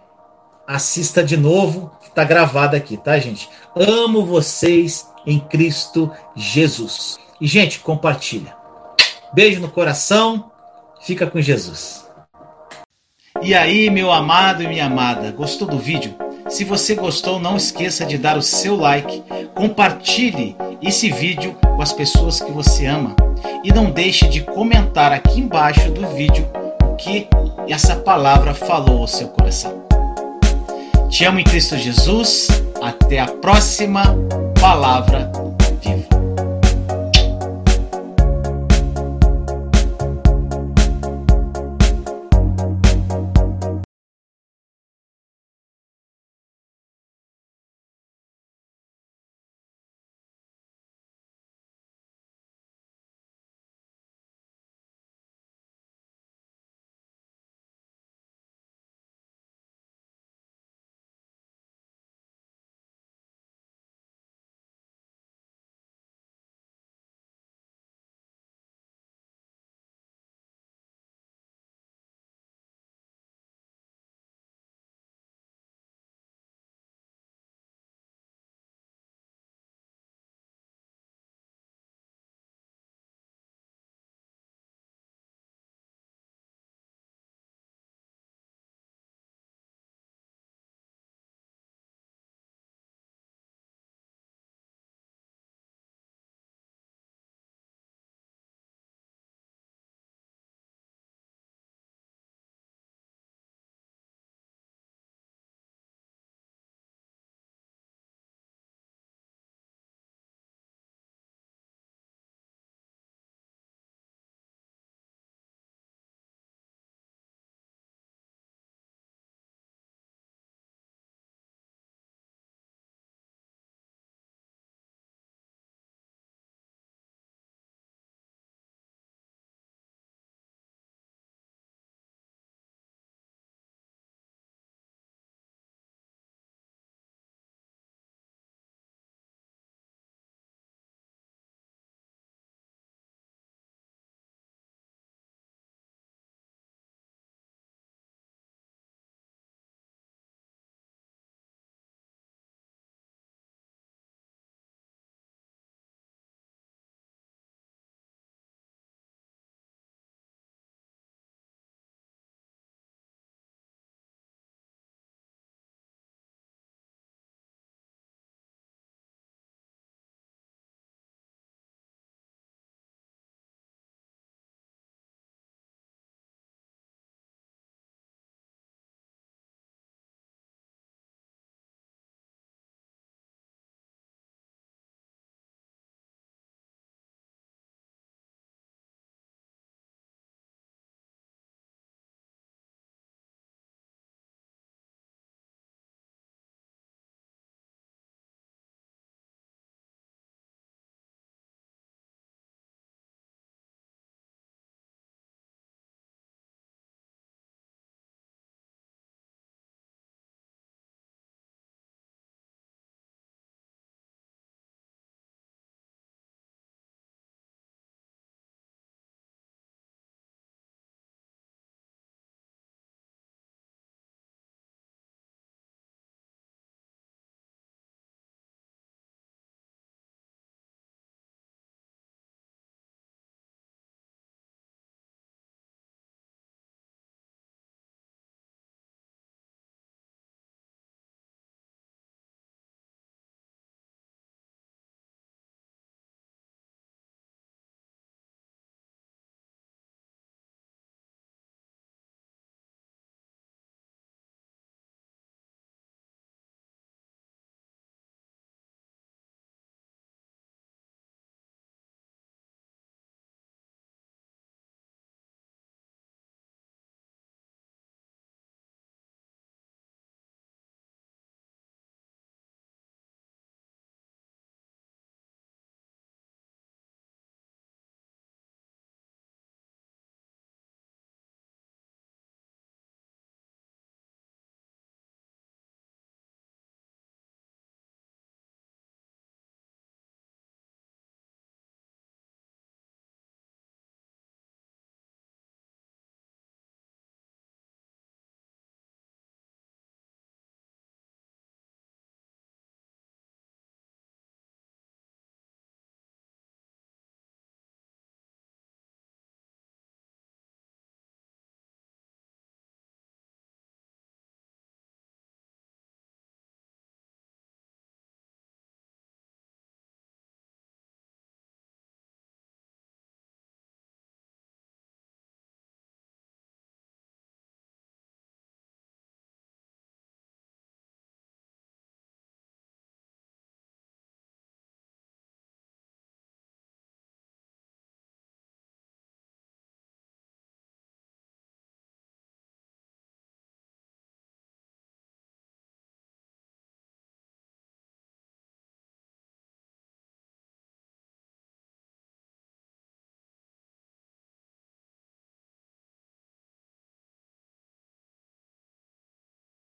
assista de novo Tá gravado aqui, tá, gente? Amo vocês em Cristo Jesus. E, gente, compartilha. Beijo no coração. Fica com Jesus. E aí, meu amado e minha amada, gostou do vídeo? Se você gostou, não esqueça de dar o seu like, compartilhe esse vídeo com as pessoas que você ama e não deixe de comentar aqui embaixo do vídeo o que essa palavra falou ao seu coração. Te amo em Cristo Jesus. Até a próxima palavra